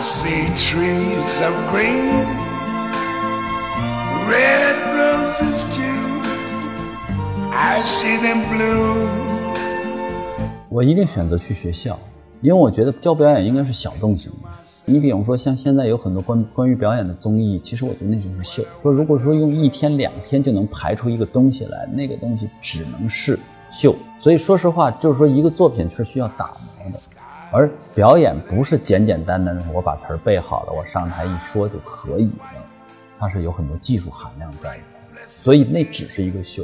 See trees of green, red roses too. I see them bloom. 我一定选择去学校，因为我觉得教表演应该是小众型的。你比方说，像现在有很多关关于表演的综艺，其实我觉得那就是秀。说如果说用一天两天就能排出一个东西来，那个东西只能是秀。所以说实话，就是说一个作品是需要打磨的，而表演不是简简单单的我把词儿背好了，我上台一说就可以了，它是有很多技术含量在的，所以那只是一个秀。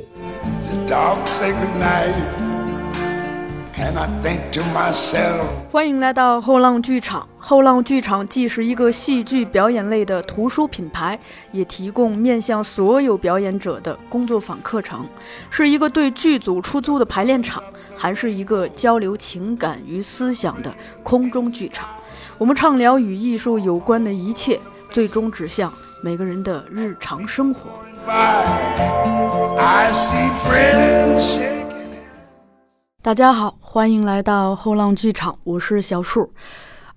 And I think to myself, 欢迎来到后浪剧场。后浪剧场既是一个戏剧表演类的图书品牌，也提供面向所有表演者的工作坊课程，是一个对剧组出租的排练场，还是一个交流情感与思想的空中剧场。我们畅聊与艺术有关的一切，最终指向每个人的日常生活。大家好，欢迎来到后浪剧场，我是小树。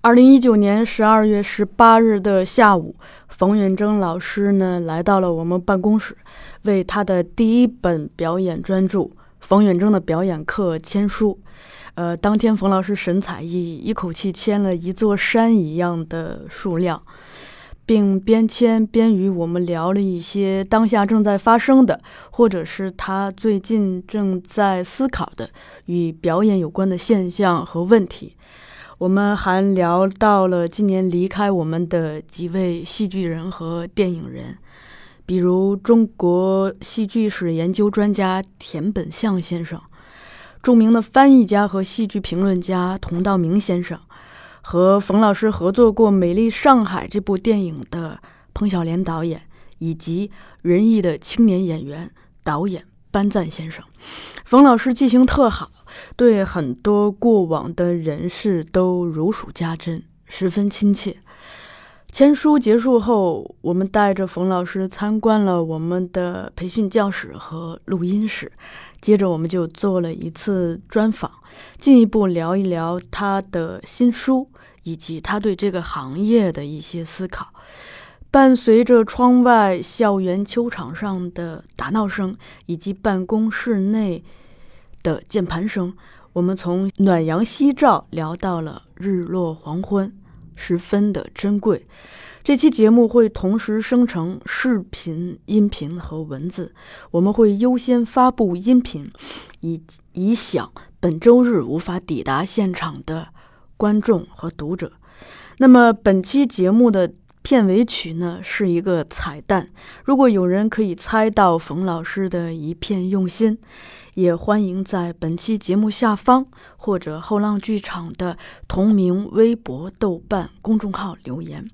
二零一九年十二月十八日的下午，冯远征老师呢来到了我们办公室，为他的第一本表演专著《冯远征的表演课》签书。呃，当天冯老师神采奕奕，一口气签了一座山一样的数量。并边签边与我们聊了一些当下正在发生的，或者是他最近正在思考的与表演有关的现象和问题。我们还聊到了今年离开我们的几位戏剧人和电影人，比如中国戏剧史研究专家田本相先生，著名的翻译家和戏剧评论家童道明先生。和冯老师合作过《美丽上海》这部电影的彭小莲导演，以及仁义的青年演员导演班赞先生。冯老师记性特好，对很多过往的人事都如数家珍，十分亲切。签书结束后，我们带着冯老师参观了我们的培训教室和录音室，接着我们就做了一次专访，进一步聊一聊他的新书以及他对这个行业的一些思考。伴随着窗外校园球场上的打闹声以及办公室内的键盘声，我们从暖阳夕照聊到了日落黄昏。十分的珍贵。这期节目会同时生成视频、音频和文字，我们会优先发布音频，以以响本周日无法抵达现场的观众和读者。那么本期节目的片尾曲呢，是一个彩蛋。如果有人可以猜到冯老师的一片用心，也欢迎在本期节目下方或者后浪剧场的同名微博、豆瓣公众号留言，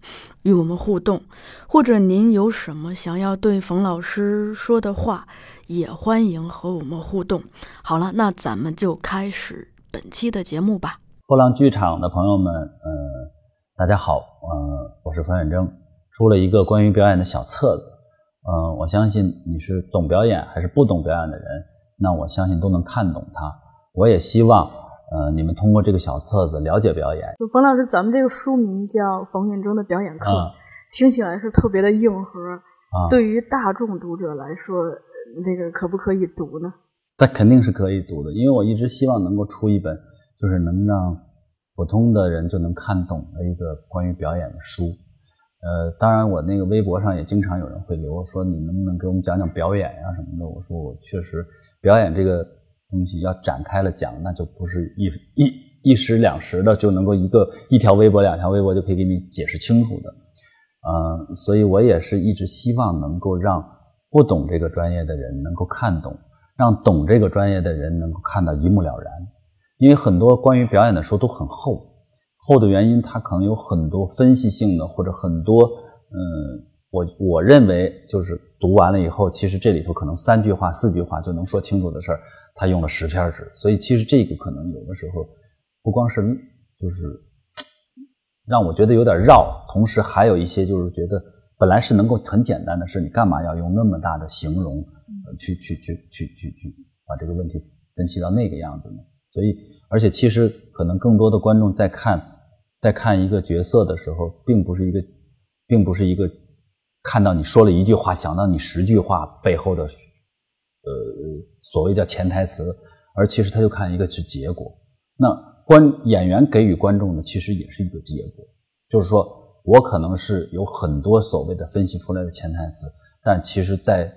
与我们互动。或者您有什么想要对冯老师说的话，也欢迎和我们互动。好了，那咱们就开始本期的节目吧。后浪剧场的朋友们，呃，大家好，呃，我是冯远征，出了一个关于表演的小册子，呃，我相信你是懂表演还是不懂表演的人。那我相信都能看懂它。我也希望，呃，你们通过这个小册子了解表演。就冯老师，咱们这个书名叫《冯远征的表演课》，啊听起来是特别的硬核。啊，对于大众读者来说，那个可不可以读呢？那肯定是可以读的，因为我一直希望能够出一本，就是能让普通的人就能看懂的一个关于表演的书。呃，当然，我那个微博上也经常有人会留说，你能不能给我们讲讲表演呀、什么的？我说我确实表演这个东西要展开了讲，那就不是一一一时两时的就能够一个一条微博、两条微博就可以给你解释清楚的。呃，所以我也是一直希望能够让不懂这个专业的人能够看懂，让懂这个专业的人能够看到一目了然。因为很多关于表演的书都很厚，厚的原因它可能有很多分析性的或者很多，嗯，我我认为就是读完了以后，其实这里头可能三句话、四句话就能说清楚的事儿，他用了十篇纸，所以其实这个可能有的时候不光是就是让我觉得有点绕，同时还有一些就是觉得本来是能够很简单的事，你干嘛要用那么大的形容，去去去去去去把这个问题分析到那个样子呢？所以，而且其实可能更多的观众在看在看一个角色的时候，并不是一个，并不是一个看到你说了一句话，想到你十句话背后的，呃，所谓叫潜台词，而其实他就看一个是结果。那观演员给予观众的其实也是一个结果，就是说我可能是有很多所谓的分析出来的潜台词，但其实在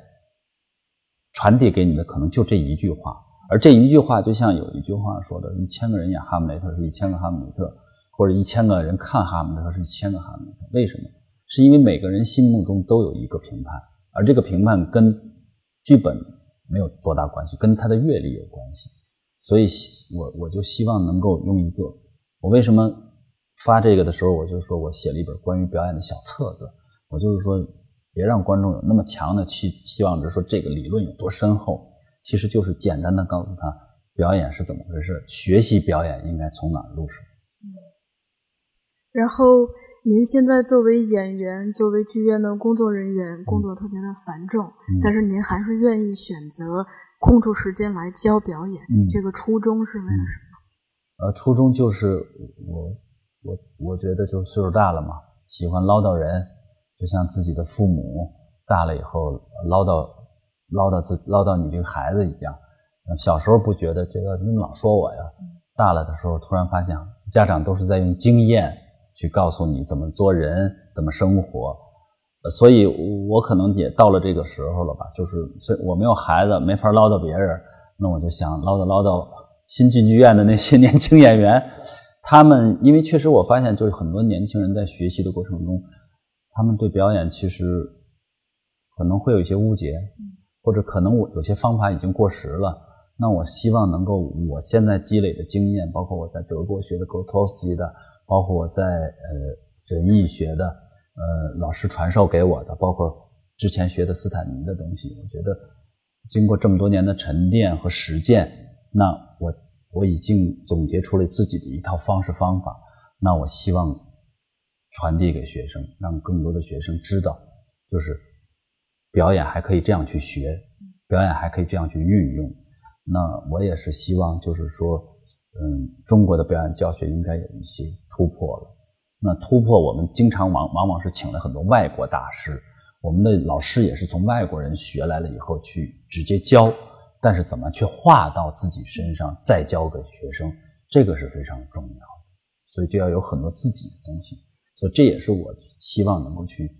传递给你的可能就这一句话，而这一句话就像有一句话说的：一千个人演哈姆雷特是一千个哈姆雷特。或者一千个人看哈姆雷特是一千个哈姆雷特，为什么？是因为每个人心目中都有一个评判，而这个评判跟剧本没有多大关系，跟他的阅历有关系。所以，我我就希望能够用一个，我为什么发这个的时候，我就说我写了一本关于表演的小册子，我就是说，别让观众有那么强的期期望值，说这个理论有多深厚，其实就是简单的告诉他表演是怎么回事，学习表演应该从哪入手。然后，您现在作为演员，作为剧院的工作人员，工作特别的繁重，但是您还是愿意选择空出时间来教表演，这个初衷是为了什么？呃，初衷就是我，我我觉得就是岁数大了嘛，喜欢唠叨人，就像自己的父母大了以后唠叨唠叨自唠叨你这个孩子一样。小时候不觉得这个，你老说我呀，大了的时候突然发现，家长都是在用经验。去告诉你怎么做人，怎么生活，所以我可能也到了这个时候了吧。就是所以我没有孩子，没法唠叨别人，那我就想唠叨唠叨新进剧院的那些年轻演员。他们因为确实我发现，就是很多年轻人在学习的过程中，他们对表演其实可能会有一些误解，或者可能我有些方法已经过时了。那我希望能够我现在积累的经验，包括我在德国学的 g o t o s 的。包括我在呃人艺学的呃老师传授给我的，包括之前学的斯坦尼的东西，我觉得经过这么多年的沉淀和实践，那我我已经总结出了自己的一套方式方法。那我希望传递给学生，让更多的学生知道，就是表演还可以这样去学，表演还可以这样去运用。那我也是希望，就是说。嗯，中国的表演教学应该有一些突破了。那突破，我们经常往往往是请了很多外国大师，我们的老师也是从外国人学来了以后去直接教，但是怎么去画到自己身上再教给学生，这个是非常重要的。所以就要有很多自己的东西。所以这也是我希望能够去，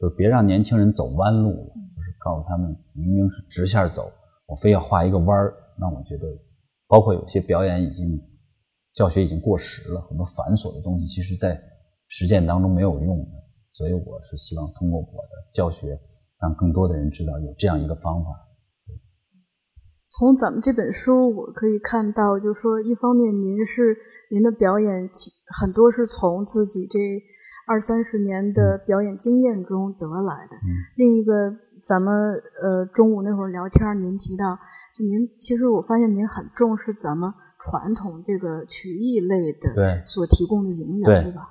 就是别让年轻人走弯路了，就是告诉他们，明明是直线走，我非要画一个弯儿，那我觉得。包括有些表演已经教学已经过时了，很多繁琐的东西，其实在实践当中没有用的。所以我是希望通过我的教学，让更多的人知道有这样一个方法。从咱们这本书我可以看到，就是说，一方面您是您的表演很多是从自己这二三十年的表演经验中得来的。另一个，咱们呃中午那会儿聊天，您提到。就您其实我发现您很重视咱们传统这个曲艺类的所提供的营养，对吧？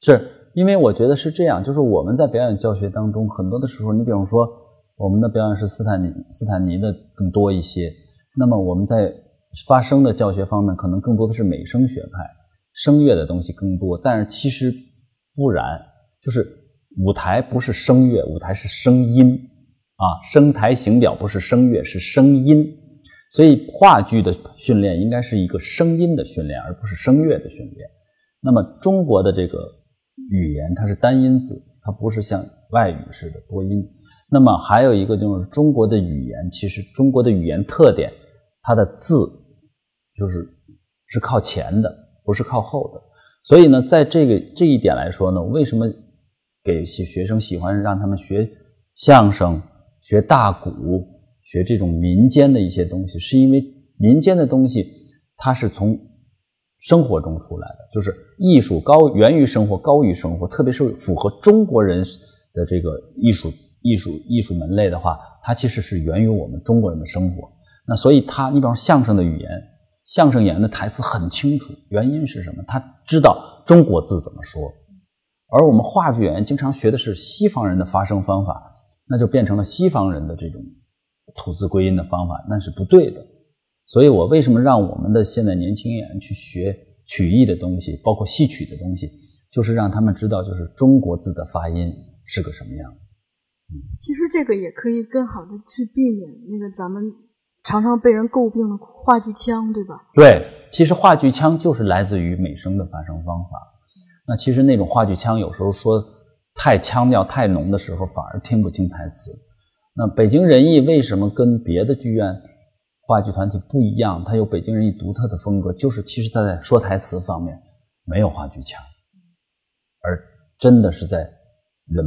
是因为我觉得是这样，就是我们在表演教学当中，很多的时候，你比方说我们的表演是斯坦尼斯坦尼的更多一些，那么我们在发声的教学方面，可能更多的是美声学派，声乐的东西更多。但是其实不然，就是舞台不是声乐，舞台是声音。啊，声台形表不是声乐，是声音，所以话剧的训练应该是一个声音的训练，而不是声乐的训练。那么中国的这个语言它是单音字，它不是像外语似的多音。那么还有一个就是中国的语言，其实中国的语言特点，它的字就是是靠前的，不是靠后的。所以呢，在这个这一点来说呢，为什么给学生喜欢让他们学相声？学大鼓，学这种民间的一些东西，是因为民间的东西它是从生活中出来的，就是艺术高源于生活，高于生活，特别是符合中国人的这个艺术艺术艺术门类的话，它其实是源于我们中国人的生活。那所以他，你比方相声的语言，相声演员的台词很清楚，原因是什么？他知道中国字怎么说，而我们话剧演员经常学的是西方人的发声方法。那就变成了西方人的这种吐字归音的方法，那是不对的。所以我为什么让我们的现在年轻演员去学曲艺的东西，包括戏曲的东西，就是让他们知道，就是中国字的发音是个什么样。其实这个也可以更好的去避免那个咱们常常被人诟病的话剧腔，对吧？对，其实话剧腔就是来自于美声的发声方法。那其实那种话剧腔有时候说太腔调太浓的时候，反而听不清台词。那北京人艺为什么跟别的剧院话剧团体不一样？它有北京人艺独特的风格，就是其实它在说台词方面没有话剧腔，而真的是在。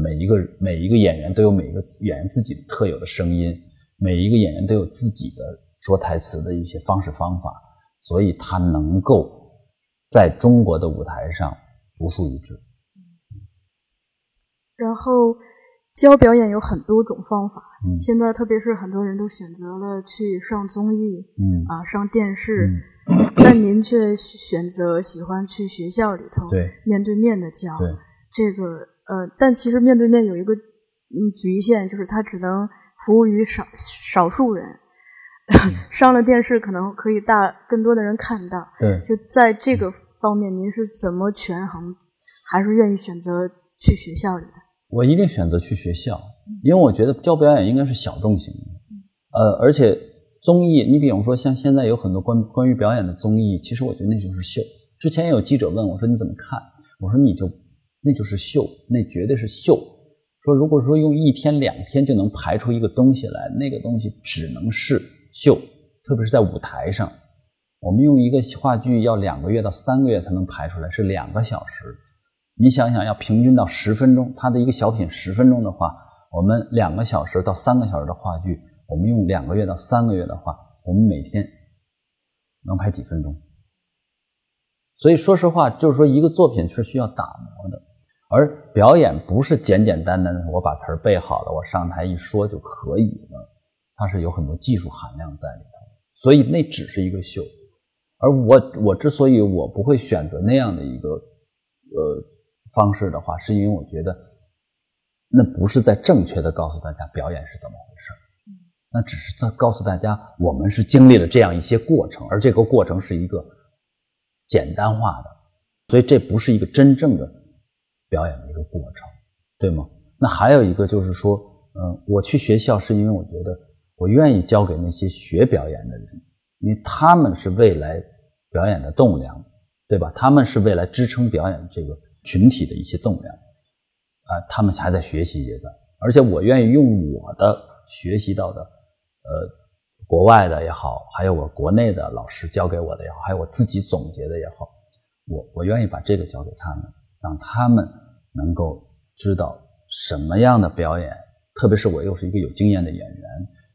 每一个每一个演员都有每一个演员自己特有的声音，每一个演员都有自己的说台词的一些方式方法，所以他能够在中国的舞台上独树一帜。然后教表演有很多种方法，现在特别是很多人都选择了去上综艺，嗯啊上电视，但您却选择喜欢去学校里头，对面对面的教，对这个。呃，但其实面对面有一个嗯局限，就是他只能服务于少少数人。上了电视可能可以大更多的人看到。对，就在这个方面，您是怎么权衡？还是愿意选择去学校里的？我一定选择去学校，因为我觉得教表演应该是小众型的。呃，而且综艺，你比方说像现在有很多关关于表演的综艺，其实我觉得那就是秀。之前也有记者问我说：“你怎么看？”我说：“你就。”那就是秀，那绝对是秀。说如果说用一天两天就能排出一个东西来，那个东西只能是秀，特别是在舞台上。我们用一个话剧要两个月到三个月才能排出来，是两个小时。你想想，要平均到十分钟，它的一个小品十分钟的话，我们两个小时到三个小时的话剧，我们用两个月到三个月的话，我们每天能排几分钟？所以说实话，就是说一个作品是需要打磨的。而表演不是简简单单的，我把词儿背好了，我上台一说就可以了，它是有很多技术含量在里头，所以那只是一个秀。而我我之所以我不会选择那样的一个呃方式的话，是因为我觉得那不是在正确的告诉大家表演是怎么回事，那只是在告诉大家我们是经历了这样一些过程，而这个过程是一个简单化的，所以这不是一个真正的。表演的一个过程，对吗？那还有一个就是说，嗯，我去学校是因为我觉得我愿意教给那些学表演的人，因为他们是未来表演的栋梁，对吧？他们是未来支撑表演这个群体的一些栋梁，啊，他们还在学习阶段，而且我愿意用我的学习到的，呃，国外的也好，还有我国内的老师教给我的也好，还有我自己总结的也好，我我愿意把这个教给他们。让他们能够知道什么样的表演，特别是我又是一个有经验的演员，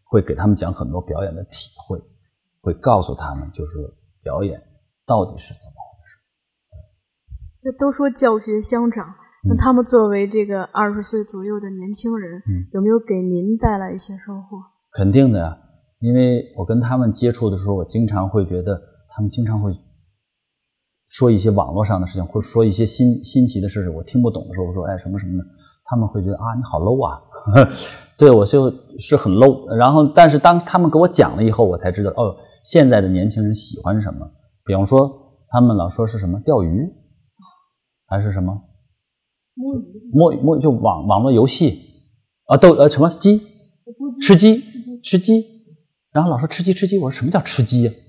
会给他们讲很多表演的体会，会告诉他们就是表演到底是怎么回事。那都说教学相长，那他们作为这个二十岁左右的年轻人，有没有给您带来一些收获？肯定的呀，因为我跟他们接触的时候，我经常会觉得他们经常会。说一些网络上的事情，或者说一些新新奇的事情，我听不懂的时候，我说哎什么什么的，他们会觉得啊你好 low 啊，对我就是很 low。然后，但是当他们给我讲了以后，我才知道哦，现在的年轻人喜欢什么。比方说，他们老说是什么钓鱼，还是什么？摸鱼。摸摸就网网络游戏。啊，斗呃什么鸡？吃鸡吃鸡，然后老说吃鸡吃鸡，我说什么叫吃鸡呀？啊，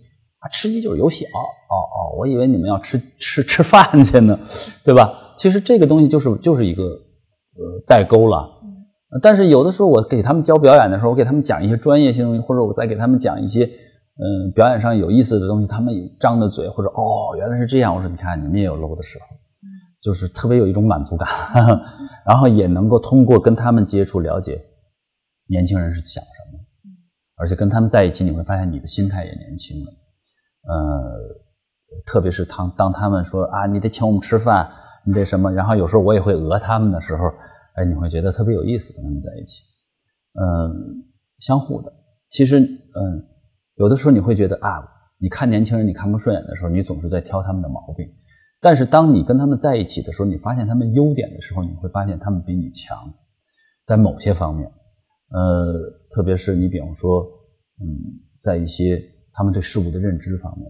吃鸡就是游戏哦哦哦，我以为你们要吃吃吃饭去呢，对吧？其实这个东西就是就是一个呃代沟了。但是有的时候我给他们教表演的时候，我给他们讲一些专业性东西，或者我再给他们讲一些嗯表演上有意思的东西，他们张着嘴或者哦原来是这样，我说你看你们也有 low 的时候，就是特别有一种满足感，然后也能够通过跟他们接触了解年轻人是想什么，而且跟他们在一起你会发现你的心态也年轻了。呃，特别是当当他们说啊，你得请我们吃饭，你得什么，然后有时候我也会讹他们的时候，哎，你会觉得特别有意思，跟他们在一起，嗯，相互的。其实，嗯，有的时候你会觉得啊，你看年轻人你看不顺眼的时候，你总是在挑他们的毛病，但是当你跟他们在一起的时候，你发现他们优点的时候，你会发现他们比你强，在某些方面，呃，特别是你比方说，嗯，在一些。他们对事物的认知方面，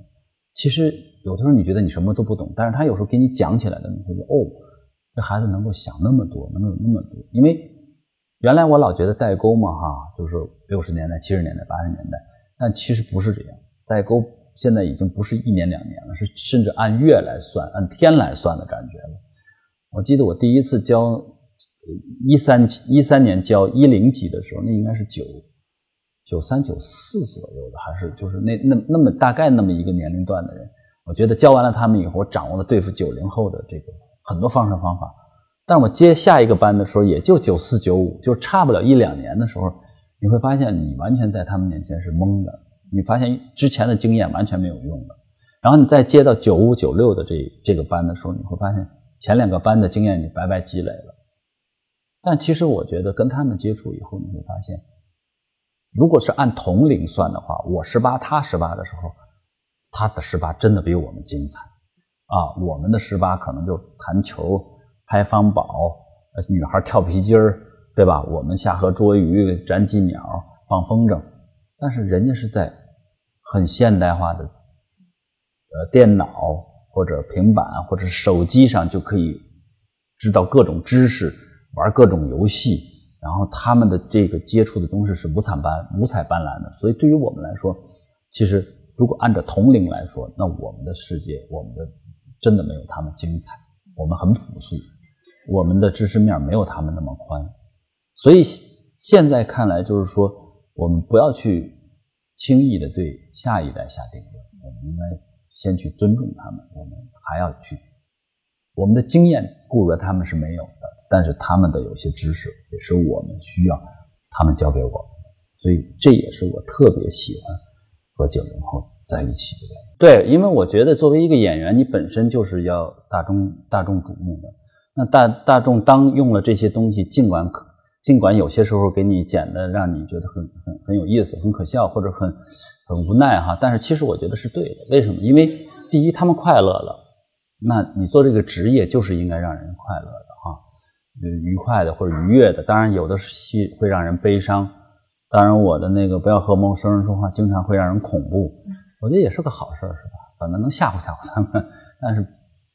其实有的时候你觉得你什么都不懂，但是他有时候给你讲起来的，你会觉得哦，这孩子能够想那么多，能有那么多。因为原来我老觉得代沟嘛，哈，就是六十年代、七十年代、八十年代，但其实不是这样。代沟现在已经不是一年两年了，是甚至按月来算、按天来算的感觉了。我记得我第一次教一三一三年教一零级的时候，那应该是九。九三九四左右的，还是就是那那那么大概那么一个年龄段的人，我觉得教完了他们以后，我掌握了对付九零后的这个很多方式方法。但我接下一个班的时候，也就九四九五，就差不了一两年的时候，你会发现你完全在他们面前是懵的，你发现之前的经验完全没有用的。然后你再接到九五九六的这这个班的时候，你会发现前两个班的经验你白白积累了。但其实我觉得跟他们接触以后，你会发现。如果是按同龄算的话，我十八，他十八的时候，他的十八真的比我们精彩啊！我们的十八可能就弹球、拍方宝，女孩跳皮筋儿，对吧？我们下河捉鱼、粘鸡鸟、放风筝，但是人家是在很现代化的呃电脑或者平板或者手机上就可以知道各种知识，玩各种游戏。然后他们的这个接触的东西是五彩斑五彩斑斓的，所以对于我们来说，其实如果按照同龄来说，那我们的世界，我们的真的没有他们精彩，我们很朴素，我们的知识面没有他们那么宽，所以现在看来就是说，我们不要去轻易的对下一代下定论，我们应该先去尊重他们，我们还要去，我们的经验固然他们是没有的。但是他们的有些知识也是我们需要他们教给我的，所以这也是我特别喜欢和九零后在一起的。对，因为我觉得作为一个演员，你本身就是要大众大众瞩目的。那大大众当用了这些东西，尽管可尽管有些时候给你剪的让你觉得很很很有意思、很可笑或者很很无奈哈，但是其实我觉得是对的。为什么？因为第一，他们快乐了，那你做这个职业就是应该让人快乐的。愉快的或者愉悦的，当然有的戏会让人悲伤。当然，我的那个不要和陌生人说话，经常会让人恐怖。我觉得也是个好事儿，是吧？反正能吓唬吓唬他们。但是，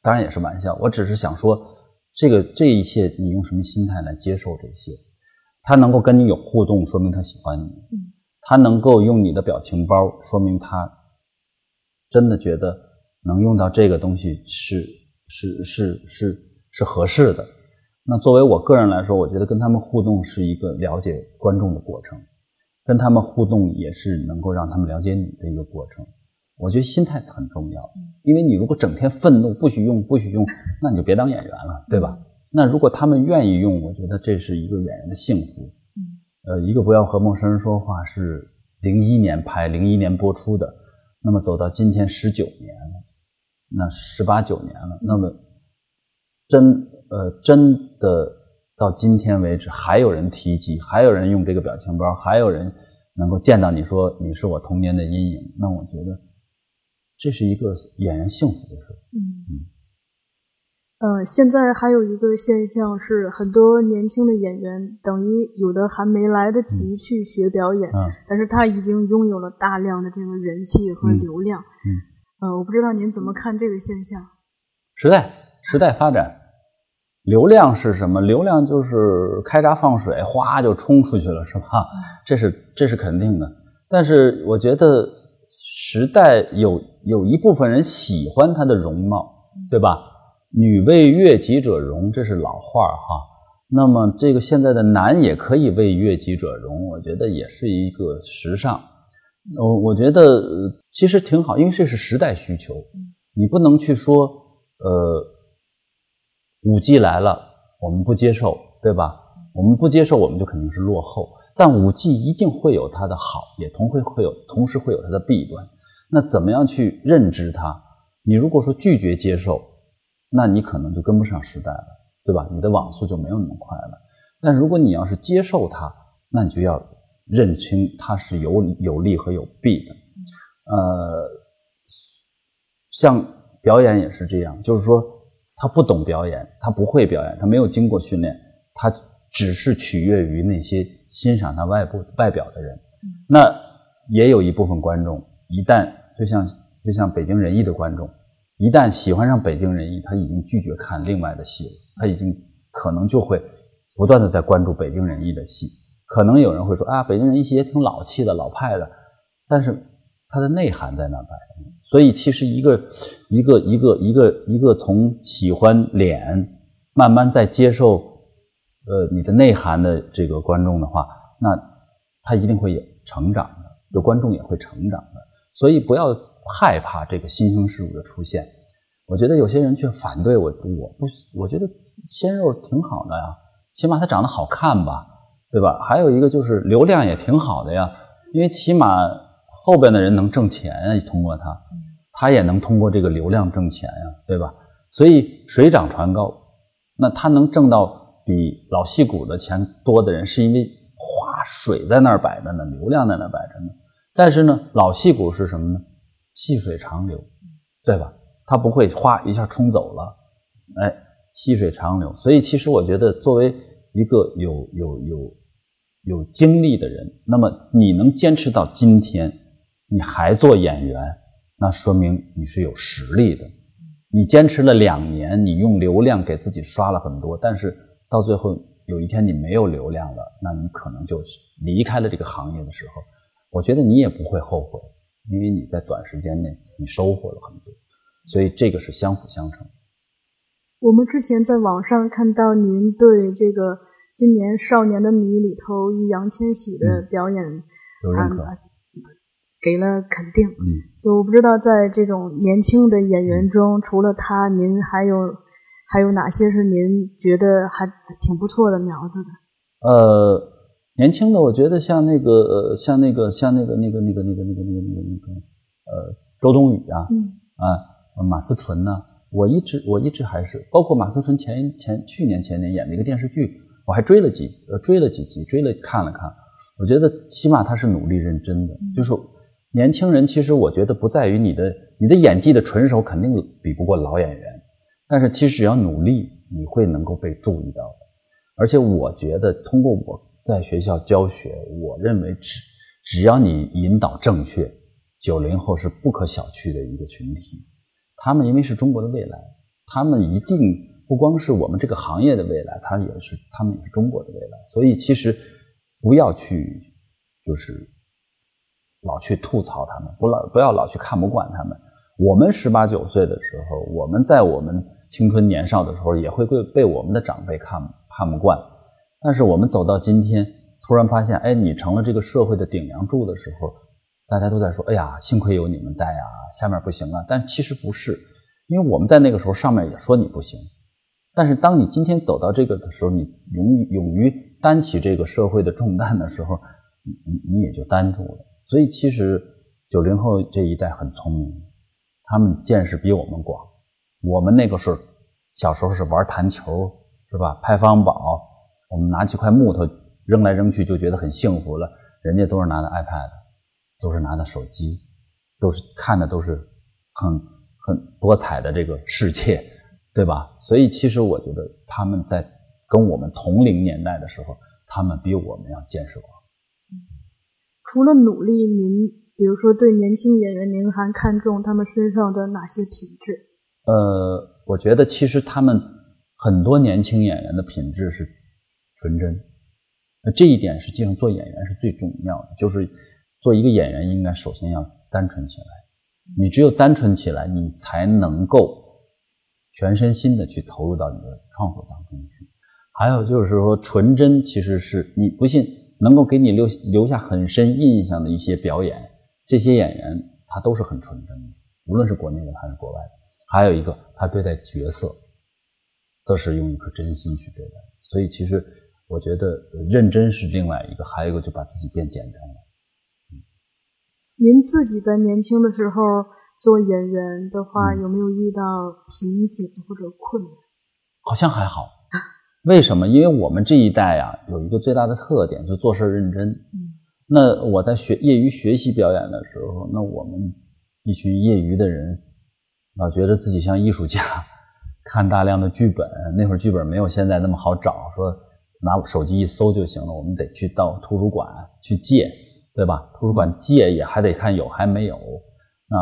当然也是玩笑。我只是想说，这个这一切，你用什么心态来接受这些？他能够跟你有互动，说明他喜欢你。他能够用你的表情包，说明他真的觉得能用到这个东西是是是是是合适的。那作为我个人来说，我觉得跟他们互动是一个了解观众的过程，跟他们互动也是能够让他们了解你的一个过程。我觉得心态很重要，因为你如果整天愤怒，不许用，不许用，那你就别当演员了，对吧？那如果他们愿意用，我觉得这是一个演员的幸福。呃，一个不要和陌生人说话是零一年拍，零一年播出的，那么走到今天十九年了，那十八九年了，那么真。呃，真的到今天为止，还有人提及，还有人用这个表情包，还有人能够见到你说你是我童年的阴影，那我觉得这是一个演员幸福的事。嗯嗯。呃，现在还有一个现象是，很多年轻的演员等于有的还没来得及去学表演，但是他已经拥有了大量的这个人气和流量。嗯。呃，我不知道您怎么看这个现象？时代，时代发展。流量是什么？流量就是开闸放水，哗就冲出去了，是吧？这是这是肯定的。但是我觉得时代有有一部分人喜欢她的容貌，对吧？女为悦己者容，这是老话哈。那么这个现在的男也可以为悦己者容，我觉得也是一个时尚。我我觉得其实挺好，因为这是时代需求，你不能去说呃。五 G 来了，我们不接受，对吧？我们不接受，我们就肯定是落后。但五 G 一定会有它的好，也同会会有，同时会有它的弊端。那怎么样去认知它？你如果说拒绝接受，那你可能就跟不上时代了，对吧？你的网速就没有那么快了。但如果你要是接受它，那你就要认清它是有有利和有弊的。呃，像表演也是这样，就是说。他不懂表演，他不会表演，他没有经过训练，他只是取悦于那些欣赏他外部外表的人。那也有一部分观众，一旦就像就像北京人艺的观众，一旦喜欢上北京人艺，他已经拒绝看另外的戏了，他已经可能就会不断的在关注北京人艺的戏。可能有人会说啊，北京人艺戏也挺老气的、老派的，但是它的内涵在那摆着。所以其实一个一个一个一个一个从喜欢脸慢慢在接受呃你的内涵的这个观众的话，那他一定会有成长的，有观众也会成长的。所以不要害怕这个新生事物的出现。我觉得有些人却反对我，我不，我觉得鲜肉挺好的呀，起码他长得好看吧，对吧？还有一个就是流量也挺好的呀，因为起码后边的人能挣钱啊，通过他，他也能通过这个流量挣钱呀，对吧？所以水涨船高，那他能挣到比老戏骨的钱多的人，是因为哗水在那儿摆着呢，流量在那儿摆着呢。但是呢，老戏骨是什么呢？细水长流，对吧？他不会哗一下冲走了，哎，细水长流。所以其实我觉得，作为一个有有有有经历的人，那么你能坚持到今天，你还做演员，那说明你是有实力的。你坚持了两年，你用流量给自己刷了很多，但是到最后有一天你没有流量了，那你可能就离开了这个行业的时候。我觉得你也不会后悔，因为你在短时间内你收获了很多，所以这个是相辅相成。我们之前在网上看到您对这个今年《少年的你》里头易烊千玺的表演啊给了肯定。嗯，就我不知道在这种年轻的演员中，除了他，您还有还有哪些是您觉得还挺不错的苗子的？呃。年轻的，我觉得像那个，呃，像那个，像那个，那个，那个，那个，那个，那个，那个，那个，呃，周冬雨啊，嗯，啊，马思纯呢，我一直，我一直还是，包括马思纯前前去年前年演的一个电视剧，我还追了几，呃，追了几集，追了看了看，我觉得起码他是努力认真的。就是年轻人，其实我觉得不在于你的，你的演技的纯熟肯定比不过老演员，但是其实只要努力，你会能够被注意到的。而且我觉得通过我。在学校教学，我认为只只要你引导正确，九零后是不可小觑的一个群体。他们因为是中国的未来，他们一定不光是我们这个行业的未来，他也是他们也是中国的未来。所以其实不要去就是老去吐槽他们，不老不要老去看不惯他们。我们十八九岁的时候，我们在我们青春年少的时候，也会被被我们的长辈看看不惯。但是我们走到今天，突然发现，哎，你成了这个社会的顶梁柱的时候，大家都在说，哎呀，幸亏有你们在呀，下面不行啊。但其实不是，因为我们在那个时候上面也说你不行。但是当你今天走到这个的时候，你勇勇于担起这个社会的重担的时候，你你你也就担住了。所以其实九零后这一代很聪明，他们见识比我们广。我们那个时候小时候是玩弹球，是吧？拍方宝。我们拿几块木头扔来扔去就觉得很幸福了，人家都是拿的 iPad，都是拿的手机，都是看的都是很很多彩的这个世界，对吧？所以其实我觉得他们在跟我们同龄年代的时候，他们比我们要见识广。除了努力，您比如说对年轻演员，您还看重他们身上的哪些品质？呃，我觉得其实他们很多年轻演员的品质是。纯真，那这一点实际上做演员是最重要的。就是做一个演员，应该首先要单纯起来。你只有单纯起来，你才能够全身心的去投入到你的创作当中去。还有就是说，纯真其实是你不信能够给你留留下很深印象的一些表演，这些演员他都是很纯真的，无论是国内的还是国外的。还有一个，他对待角色都是用一颗真心去对待，所以其实。我觉得认真是另外一个，还有一个就把自己变简单了。嗯您自己在年轻的时候做演员的话，有没有遇到瓶颈或者困难？好像还好。为什么？因为我们这一代啊，有一个最大的特点，就做事认真。嗯那我在学业余学习表演的时候，那我们一群业余的人，老觉得自己像艺术家，看大量的剧本。那会儿剧本没有现在那么好找，说。拿手机一搜就行了，我们得去到图书馆去借，对吧？图书馆借也还得看有还没有。那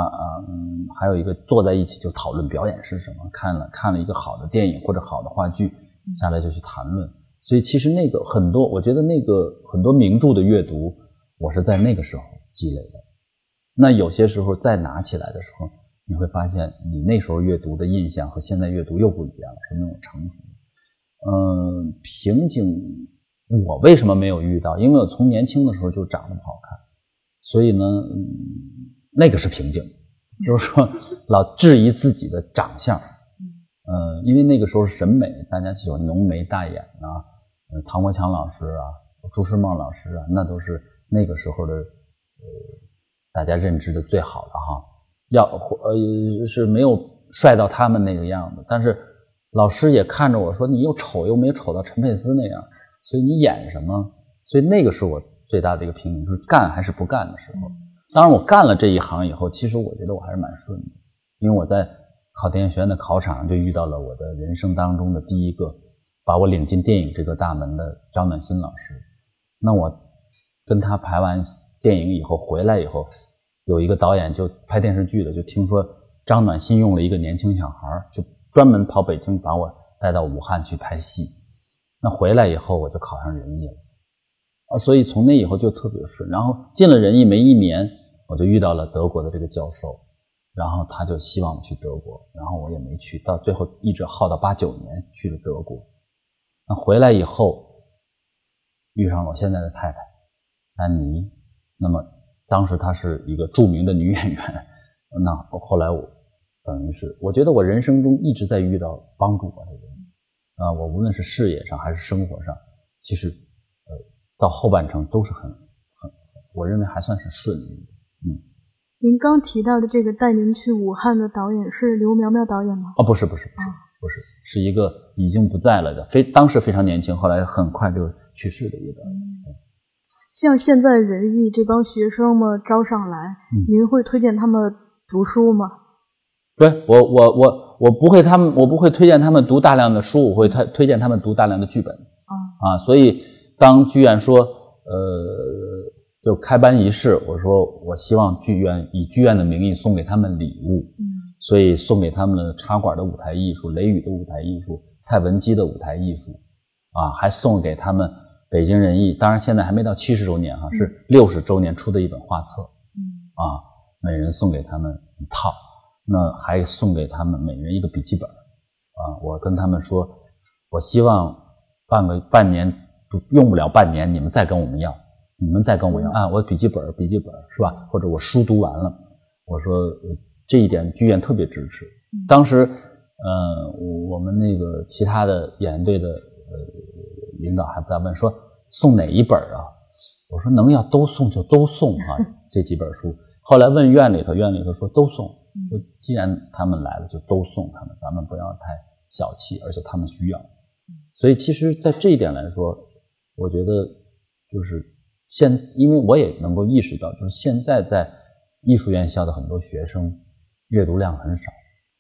嗯，还有一个坐在一起就讨论表演是什么，看了看了一个好的电影或者好的话剧，下来就去谈论。所以其实那个很多，我觉得那个很多名著的阅读，我是在那个时候积累的。那有些时候再拿起来的时候，你会发现你那时候阅读的印象和现在阅读又不一样了，说明我成熟了。嗯，瓶颈我为什么没有遇到？因为我从年轻的时候就长得不好看，所以呢。那个是瓶颈，就是说老质疑自己的长相，嗯，因为那个时候审美，大家喜欢浓眉大眼啊，呃，唐国强老师啊，朱时茂老师啊，那都是那个时候的，呃，大家认知的最好的哈，要呃是没有帅到他们那个样子，但是老师也看着我说，你又丑又没丑到陈佩斯那样，所以你演什么？所以那个是我最大的一个瓶颈，就是干还是不干的时候。当然，我干了这一行以后，其实我觉得我还是蛮顺的，因为我在考电影学院的考场上就遇到了我的人生当中的第一个把我领进电影这个大门的张暖心老师。那我跟他排完电影以后回来以后，有一个导演就拍电视剧的，就听说张暖心用了一个年轻小孩，就专门跑北京把我带到武汉去拍戏。那回来以后，我就考上人艺了啊，所以从那以后就特别顺。然后进了人艺没一年。我就遇到了德国的这个教授，然后他就希望我去德国，然后我也没去，到最后一直耗到八九年去了德国。那回来以后，遇上了我现在的太太安妮。那么当时她是一个著名的女演员。那后来我等于是，我觉得我人生中一直在遇到帮助我的人啊，我无论是事业上还是生活上，其实呃到后半程都是很很，我认为还算是顺利的。嗯，您刚提到的这个带您去武汉的导演是刘苗苗导演吗？哦，不是，不是，不是，不是，是一个已经不在了的，非当时非常年轻，后来很快就去世的一个导演。像现在人艺这帮学生们招上来，您会推荐他们读书吗？对我，我，我，我不会，他们我不会推荐他们读大量的书，我会推推荐他们读大量的剧本。啊啊，所以当剧院说，呃。就开班仪式，我说我希望剧院以剧院的名义送给他们礼物，嗯，所以送给他们了茶馆的舞台艺术、雷雨的舞台艺术、蔡文姬的舞台艺术，啊，还送给他们北京人艺，当然现在还没到七十周年哈，是六十周年出的一本画册，嗯，啊，每人送给他们一套，那还送给他们每人一个笔记本，啊，我跟他们说，我希望半个半年不用不了半年，你们再跟我们要。你们再跟我要啊，我笔记本笔记本是吧？或者我书读完了，我说这一点剧院特别支持。当时，呃，我们那个其他的演员队的呃领导还不大问说送哪一本啊？我说能要都送就都送啊，这几本书。后来问院里头，院里头说都送，说既然他们来了就都送他们，咱们不要太小气，而且他们需要。所以其实，在这一点来说，我觉得就是。现因为我也能够意识到，就是现在在艺术院校的很多学生阅读量很少。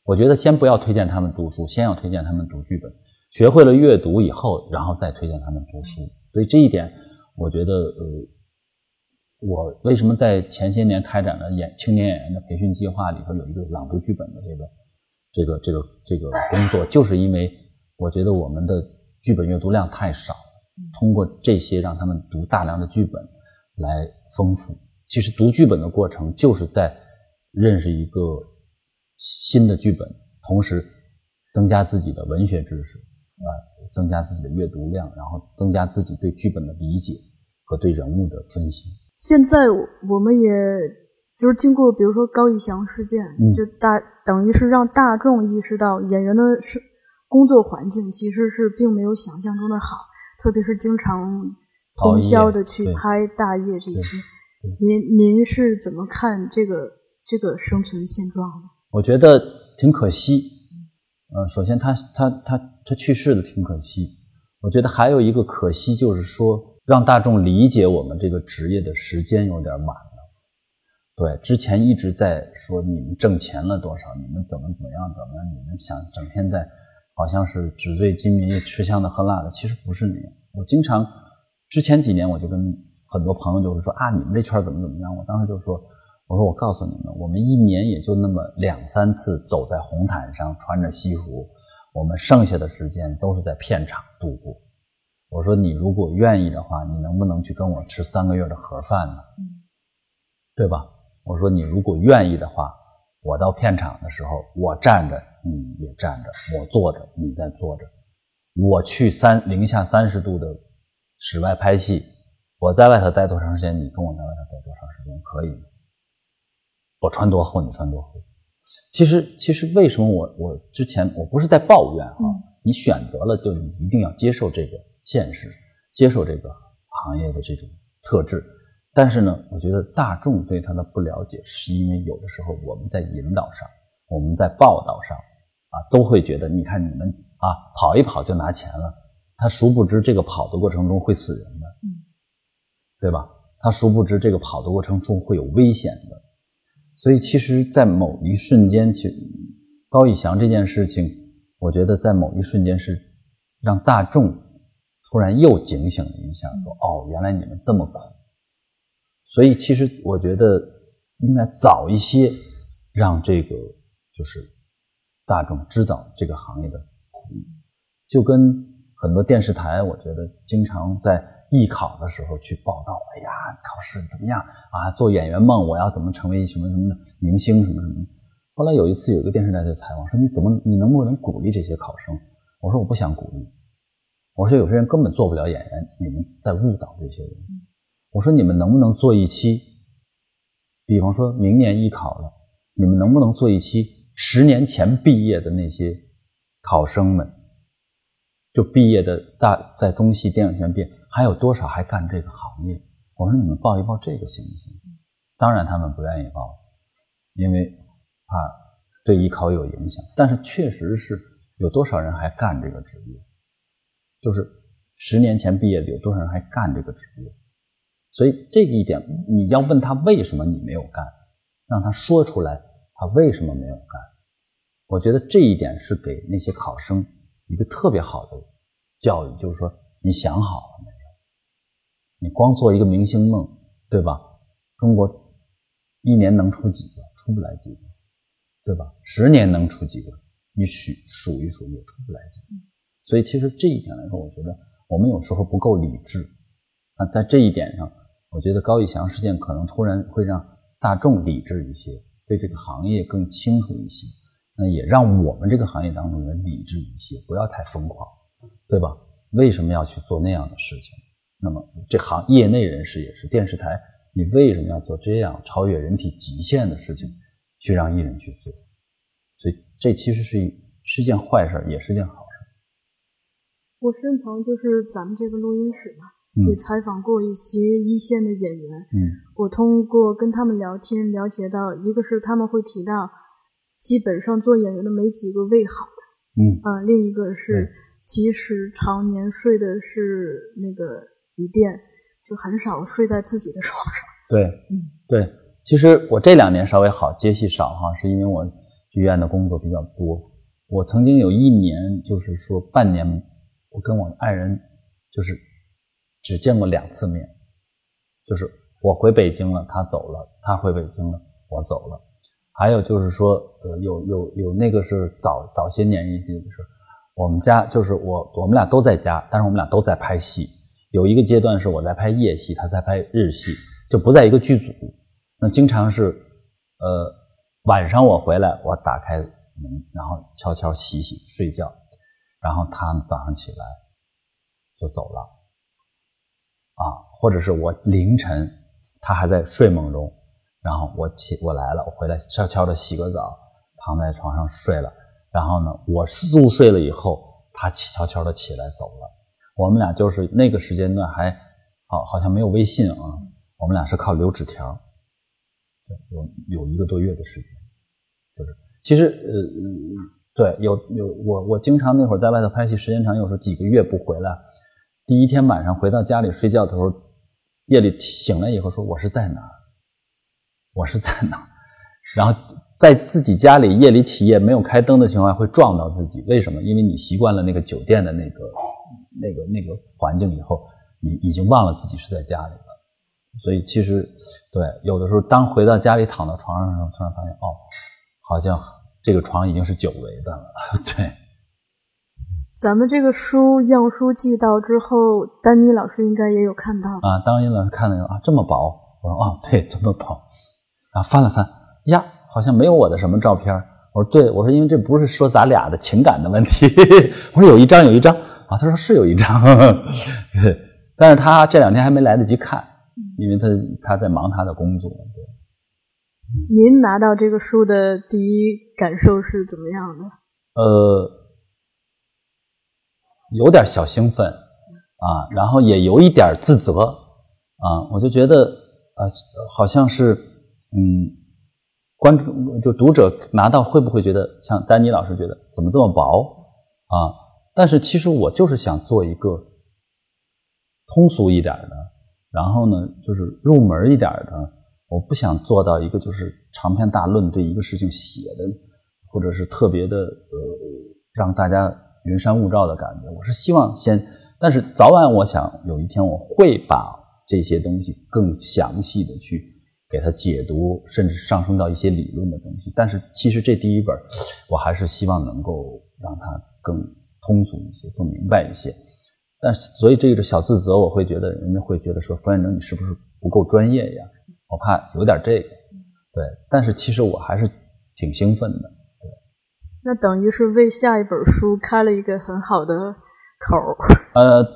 我觉得先不要推荐他们读书，先要推荐他们读剧本。学会了阅读以后，然后再推荐他们读书。所以这一点，我觉得呃，我为什么在前些年开展了演青年演员的培训计划里头有一个朗读剧本的这个这个这个这个工作，就是因为我觉得我们的剧本阅读量太少。通过这些让他们读大量的剧本来丰富。其实读剧本的过程就是在认识一个新的剧本，同时增加自己的文学知识啊，增加自己的阅读量，然后增加自己对剧本的理解和对人物的分析。现在我们也就是经过，比如说高以翔事件，就大等于是让大众意识到演员的是工作环境其实是并没有想象中的好。特别是经常通宵的去拍大夜这些，您您是怎么看这个这个生存现状的？我觉得挺可惜。呃，首先他他他他去世的挺可惜。我觉得还有一个可惜就是说，让大众理解我们这个职业的时间有点晚了。对，之前一直在说你们挣钱了多少，你们怎么怎么样怎么样，你们想整天在。好像是纸醉金迷、吃香的喝辣的，其实不是那样。我经常之前几年我就跟很多朋友就是说啊，你们这圈怎么怎么样？我当时就说，我说我告诉你们，我们一年也就那么两三次走在红毯上，穿着西服，我们剩下的时间都是在片场度过。我说你如果愿意的话，你能不能去跟我吃三个月的盒饭呢？对吧？我说你如果愿意的话，我到片场的时候，我站着你也站着，我坐着你在坐着。我去三零下三十度的室外拍戏，我在外头待多长时间，你跟我在外头待多长时间，可以吗？我穿多厚，你穿多厚。其实，其实为什么我我之前我不是在抱怨啊？你选择了，就你一定要接受这个。现实接受这个行业的这种特质，但是呢，我觉得大众对它的不了解，是因为有的时候我们在引导上，我们在报道上，啊，都会觉得，你看你们啊，跑一跑就拿钱了，他殊不知这个跑的过程中会死人的，嗯，对吧？他殊不知这个跑的过程中会有危险的，所以其实，在某一瞬间，去高以翔这件事情，我觉得在某一瞬间是让大众。突然又警醒了一下，说：“哦，原来你们这么苦。”所以其实我觉得应该早一些让这个就是大众知道这个行业的苦，就跟很多电视台，我觉得经常在艺考的时候去报道：“哎呀，考试怎么样啊？做演员梦，我要怎么成为什么什么的明星什么什么。”后来有一次有一个电视台就采访说：“你怎么你能不能鼓励这些考生？”我说：“我不想鼓励。”我说有些人根本做不了演员，你们在误导这些人。我说你们能不能做一期，比方说明年艺考了，你们能不能做一期十年前毕业的那些考生们，就毕业的大在中戏电影学院毕业，还有多少还干这个行业？我说你们报一报这个行不行？当然他们不愿意报，因为怕对艺考有影响。但是确实是有多少人还干这个职业？就是十年前毕业的有多少人还干这个职业？所以这个一点你要问他为什么你没有干，让他说出来他为什么没有干。我觉得这一点是给那些考生一个特别好的教育，就是说你想好了没有？你光做一个明星梦，对吧？中国一年能出几个？出不来几个，对吧？十年能出几个？你数数一数也出不来几个。所以，其实这一点来说，我觉得我们有时候不够理智。那在这一点上，我觉得高以翔事件可能突然会让大众理智一些，对这个行业更清楚一些。那也让我们这个行业当中人理智一些，不要太疯狂，对吧？为什么要去做那样的事情？那么，这行业内人士也是电视台，你为什么要做这样超越人体极限的事情，去让艺人去做？所以，这其实是是件坏事，也是件好事。我身旁就是咱们这个录音室嘛，也采访过一些一线的演员。嗯，我通过跟他们聊天了解到，一个是他们会提到，基本上做演员的没几个胃好的。嗯，啊，另一个是其实常年睡的是那个旅店，就很少睡在自己的床上。对，嗯，对。其实我这两年稍微好，接戏少哈，是因为我剧院的工作比较多。我曾经有一年，就是说半年。我跟我爱人就是只见过两次面，就是我回北京了，他走了；他回北京了，我走了。还有就是说，呃，有有有那个是早早些年一些的是，我们家就是我我们俩都在家，但是我们俩都在拍戏。有一个阶段是我在拍夜戏，他在拍日戏，就不在一个剧组。那经常是，呃，晚上我回来，我打开门，然后悄悄洗洗睡觉。然后他早上起来就走了，啊，或者是我凌晨他还在睡梦中，然后我起我来了，我回来悄悄的洗个澡，躺在床上睡了，然后呢，我入睡了以后，他悄悄的起来走了，我们俩就是那个时间段还好好像没有微信啊，我们俩是靠留纸条，有有一个多月的时间，就是其实呃。对，有有我我经常那会儿在外头拍戏，时间长，有时候几个月不回来。第一天晚上回到家里睡觉的时候，夜里醒了以后说我是在哪儿，我是在哪儿。然后在自己家里夜里起夜没有开灯的情况下会撞到自己，为什么？因为你习惯了那个酒店的那个那个 那个环境以后，你已经忘了自己是在家里了。所以其实对有的时候，当回到家里躺到床上的时候，突然发现哦，好像这个床已经是久违的了。对，咱们这个书样书寄到之后，丹尼老师应该也有看到啊。丹尼老师看了啊，这么薄，我说哦，对，这么薄。然后翻了翻，呀，好像没有我的什么照片。我说对，我说因为这不是说咱俩的情感的问题。我说有一张，有一张啊。他说是有一张，对。但是他这两天还没来得及看，因为他他在忙他的工作。对。您拿到这个书的第一感受是怎么样的？呃，有点小兴奋啊，然后也有一点自责啊。我就觉得呃，好像是嗯。观众就读者拿到会不会觉得像丹尼老师觉得怎么这么薄啊？但是其实我就是想做一个通俗一点的，然后呢就是入门一点的。我不想做到一个就是长篇大论对一个事情写的，或者是特别的呃让大家云山雾罩的感觉。我是希望先，但是早晚我想有一天我会把这些东西更详细的去。给他解读，甚至上升到一些理论的东西。但是其实这第一本，我还是希望能够让它更通俗一些，更明白一些。但是所以这个小自责，我会觉得人家会觉得说，冯远征你是不是不够专业呀？我怕有点这个。对，但是其实我还是挺兴奋的。那等于是为下一本书开了一个很好的口儿。呃，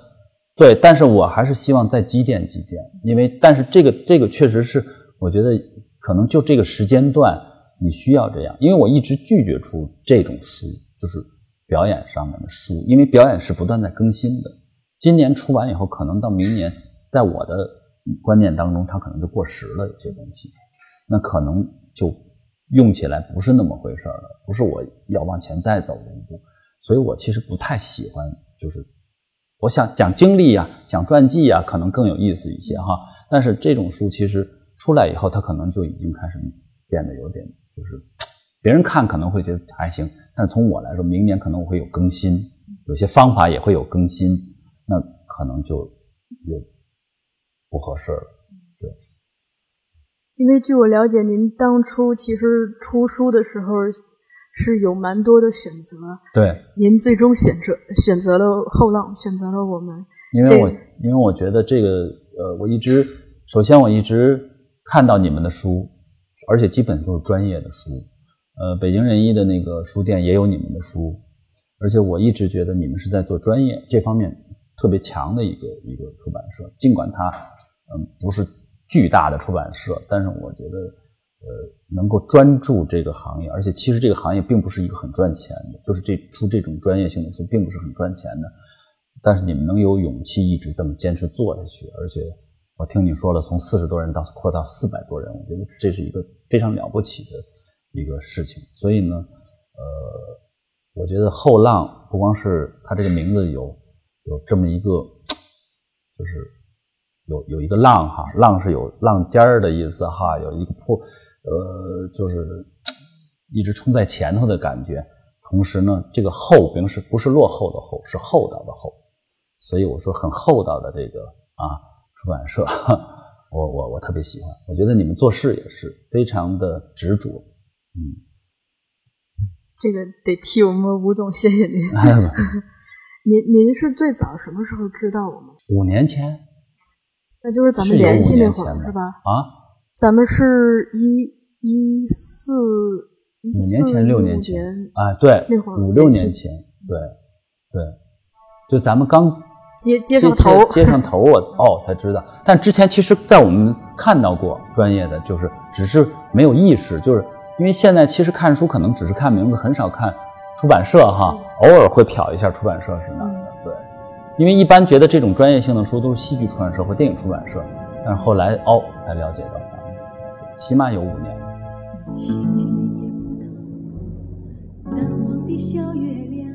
对，但是我还是希望再积淀积淀，因为但是这个这个确实是。我觉得可能就这个时间段你需要这样，因为我一直拒绝出这种书，就是表演上面的书，因为表演是不断在更新的。今年出完以后，可能到明年，在我的观念当中，它可能就过时了，有些东西，那可能就用起来不是那么回事儿了，不是我要往前再走的一步。所以我其实不太喜欢，就是我想讲经历呀，讲传记呀，可能更有意思一些哈。但是这种书其实。出来以后，他可能就已经开始变得有点，就是别人看可能会觉得还行，但是从我来说，明年可能我会有更新，有些方法也会有更新，那可能就又不合适了。对，因为据我了解，您当初其实出书的时候是有蛮多的选择，对，您最终选择选择了后浪，选择了我们，因为我因为我觉得这个呃，我一直首先我一直。看到你们的书，而且基本都是专业的书，呃，北京人艺的那个书店也有你们的书，而且我一直觉得你们是在做专业这方面特别强的一个一个出版社，尽管它嗯不是巨大的出版社，但是我觉得呃能够专注这个行业，而且其实这个行业并不是一个很赚钱的，就是这出这种专业性的书并不是很赚钱的，但是你们能有勇气一直这么坚持做下去，而且。我听你说了，从四十多人到扩到四百多人，我觉得这是一个非常了不起的一个事情。所以呢，呃，我觉得后浪不光是它这个名字有有这么一个，就是有有一个浪哈，浪是有浪尖儿的意思哈，有一个破，呃，就是一直冲在前头的感觉。同时呢，这个厚并不是不是落后的厚，是厚道的厚。所以我说很厚道的这个啊。出版社，我我我特别喜欢，我觉得你们做事也是非常的执着，嗯，这个得替我们吴总谢谢您。您您是最早什么时候知道我们？五年前，那就是咱们联系那会儿是吧？啊，咱们是一一四一五年前六年前啊，对，那会儿五六年前，对对，就咱们刚。接接上头，接上 头，我哦才知道。但之前其实，在我们看到过专业的，就是只是没有意识，就是因为现在其实看书可能只是看名字，很少看出版社哈，偶尔会瞟一下出版社什么的。对，因为一般觉得这种专业性的书都是戏剧出版社或电影出版社，但是后来哦才了解到，咱们起码有五年。的小月亮。